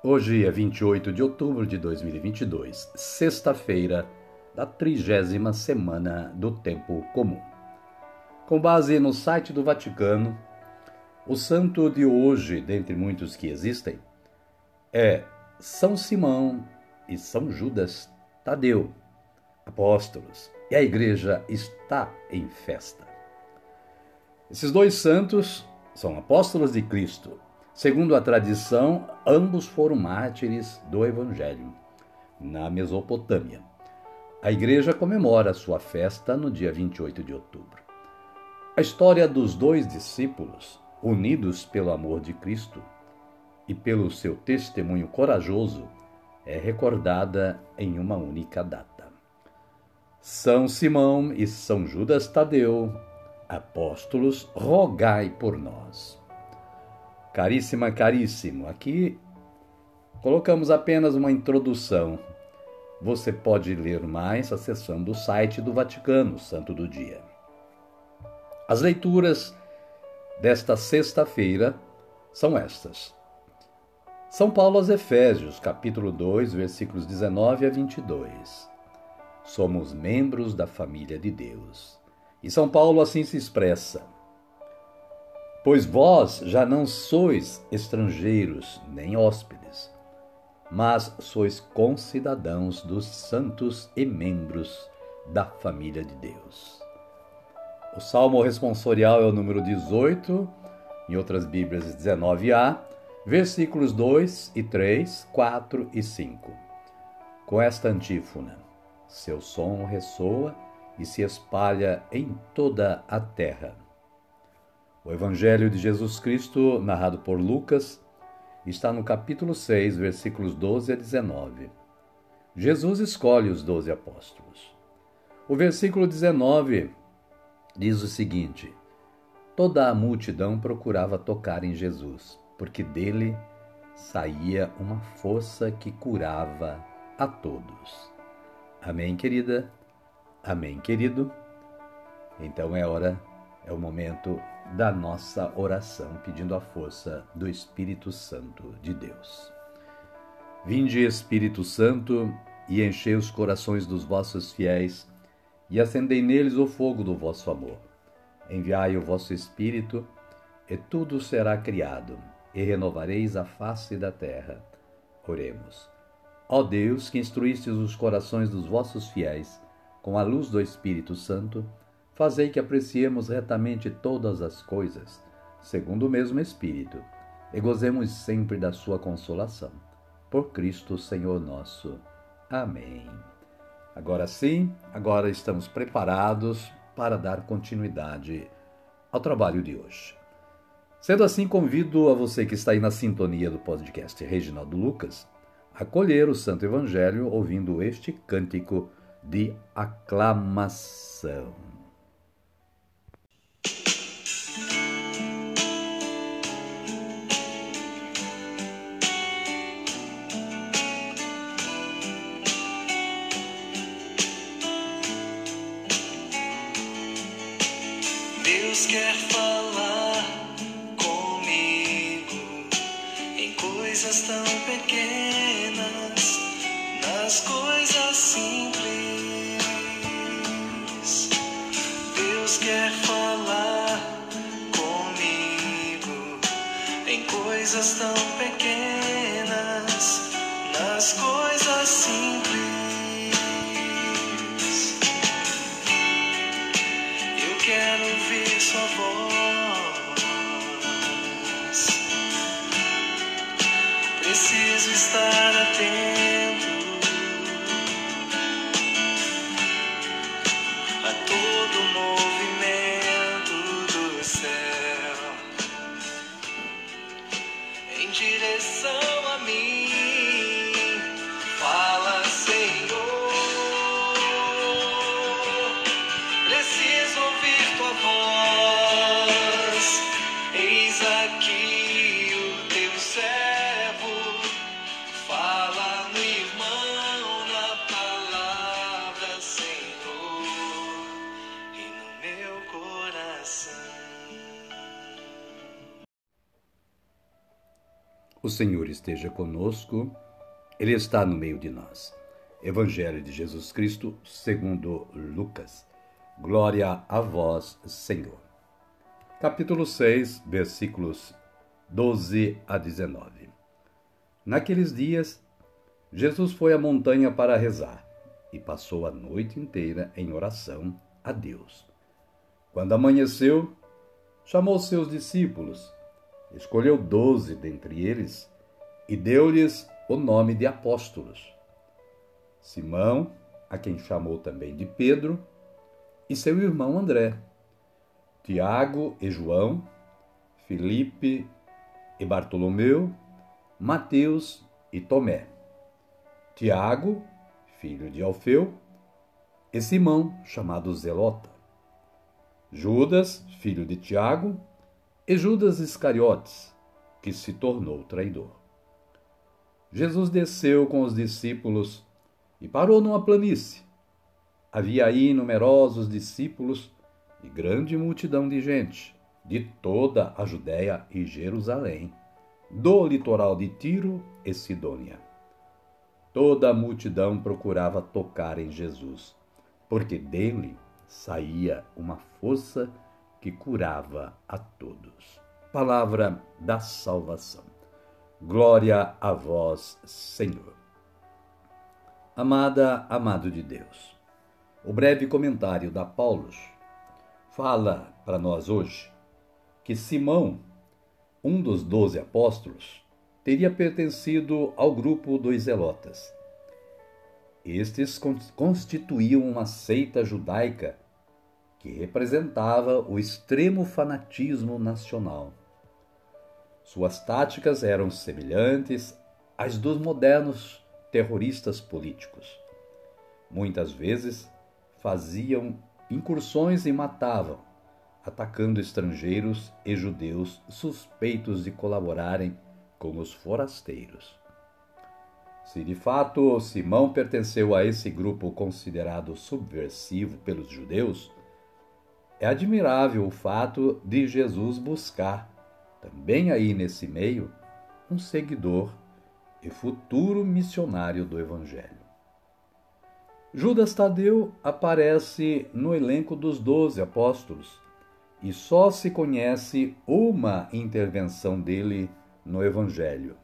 Hoje é 28 de outubro de 2022, sexta-feira da trigésima semana do Tempo Comum. Com base no site do Vaticano, o santo de hoje, dentre muitos que existem, é São Simão e São Judas Tadeu, apóstolos, e a igreja está em festa. Esses dois santos são apóstolos de Cristo. Segundo a tradição, ambos foram mártires do Evangelho, na Mesopotâmia. A igreja comemora sua festa no dia 28 de outubro. A história dos dois discípulos, unidos pelo amor de Cristo e pelo seu testemunho corajoso, é recordada em uma única data. São Simão e São Judas Tadeu, apóstolos, rogai por nós. Caríssima, caríssimo, aqui colocamos apenas uma introdução você pode ler mais acessando o site do Vaticano, Santo do Dia. As leituras desta sexta-feira são estas. São Paulo aos Efésios, capítulo 2, versículos 19 a 22. Somos membros da família de Deus. E São Paulo assim se expressa: Pois vós já não sois estrangeiros nem hóspedes mas sois concidadãos dos santos e membros da família de Deus. O salmo responsorial é o número 18, em outras Bíblias 19a, versículos 2 e 3, 4 e 5. Com esta antífona: Seu som ressoa e se espalha em toda a terra. O Evangelho de Jesus Cristo, narrado por Lucas, está no capítulo 6, versículos 12 a 19. Jesus escolhe os doze apóstolos. O versículo 19 diz o seguinte: Toda a multidão procurava tocar em Jesus, porque dele saía uma força que curava a todos. Amém, querida? Amém, querido? Então é hora, é o momento da nossa oração, pedindo a força do Espírito Santo de Deus. Vinde, Espírito Santo, e enchei os corações dos vossos fiéis, e acendei neles o fogo do vosso amor. Enviai o vosso Espírito, e tudo será criado, e renovareis a face da terra. Oremos. Ó Deus, que instruístes os corações dos vossos fiéis com a luz do Espírito Santo, fazei que apreciemos retamente todas as coisas, segundo o mesmo Espírito, e gozemos sempre da sua consolação. Por Cristo, Senhor nosso. Amém. Agora sim, agora estamos preparados para dar continuidade ao trabalho de hoje. Sendo assim, convido a você que está aí na sintonia do podcast Reginaldo Lucas a colher o Santo Evangelho ouvindo este cântico de aclamação. quer falar comigo em coisas tão pequenas, nas coisas simples. Eu quero ouvir sua voz. Preciso estar atento. O Senhor esteja conosco, Ele está no meio de nós. Evangelho de Jesus Cristo, segundo Lucas. Glória a vós, Senhor. Capítulo 6, versículos 12 a 19. Naqueles dias, Jesus foi à montanha para rezar e passou a noite inteira em oração a Deus. Quando amanheceu, chamou seus discípulos, escolheu doze dentre eles e deu-lhes o nome de apóstolos. Simão, a quem chamou também de Pedro, e seu irmão André, Tiago e João, Filipe e Bartolomeu, Mateus e Tomé, Tiago, filho de Alfeu, e Simão, chamado Zelota, Judas, filho de Tiago, e Judas Iscariotes, que se tornou traidor. Jesus desceu com os discípulos e parou numa planície. Havia aí numerosos discípulos e grande multidão de gente, de toda a Judéia e Jerusalém, do litoral de Tiro e Sidônia. Toda a multidão procurava tocar em Jesus, porque dele saía uma força que curava a todos. Palavra da salvação. Glória a vós, Senhor. Amada, amado de Deus. O breve comentário da Paulo fala para nós hoje que Simão, um dos doze apóstolos, teria pertencido ao grupo dos Zelotas. Estes constituíam uma seita judaica que representava o extremo fanatismo nacional. Suas táticas eram semelhantes às dos modernos terroristas políticos. Muitas vezes faziam incursões e matavam, atacando estrangeiros e judeus suspeitos de colaborarem com os forasteiros. Se de fato Simão pertenceu a esse grupo considerado subversivo pelos judeus, é admirável o fato de Jesus buscar, também aí nesse meio, um seguidor e futuro missionário do Evangelho. Judas Tadeu aparece no elenco dos doze apóstolos e só se conhece uma intervenção dele no Evangelho.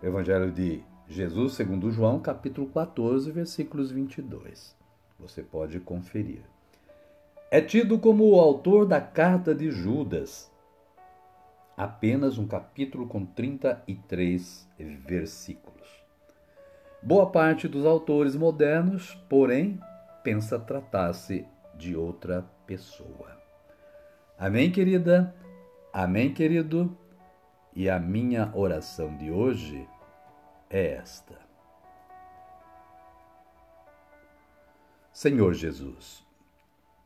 O Evangelho de Jesus, segundo João, capítulo 14, versículos 22. Você pode conferir. É tido como o autor da carta de Judas, apenas um capítulo com 33 versículos. Boa parte dos autores modernos, porém, pensa tratar-se de outra pessoa. Amém, querida? Amém, querido? E a minha oração de hoje é esta. Senhor Jesus,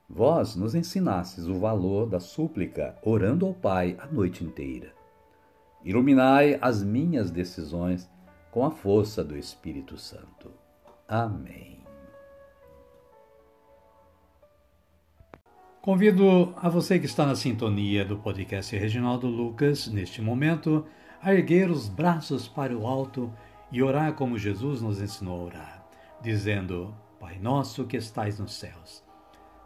vós nos ensinastes o valor da súplica orando ao Pai a noite inteira. Iluminai as minhas decisões com a força do Espírito Santo. Amém. Convido a você que está na sintonia do podcast Reginaldo Lucas, neste momento, a erguer os braços para o alto e orar como Jesus nos ensinou a orar, dizendo: Pai nosso que estais nos céus,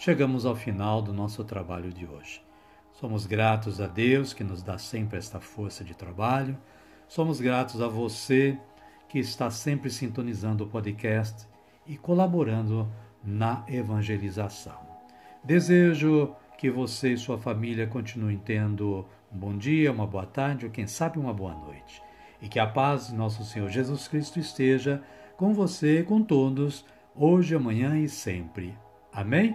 chegamos ao final do nosso trabalho de hoje. Somos gratos a Deus que nos dá sempre esta força de trabalho. Somos gratos a você que está sempre sintonizando o podcast e colaborando na evangelização. Desejo que você e sua família continuem tendo um bom dia, uma boa tarde ou quem sabe uma boa noite. E que a paz de nosso Senhor Jesus Cristo esteja com você, com todos, hoje, amanhã e sempre. Amém?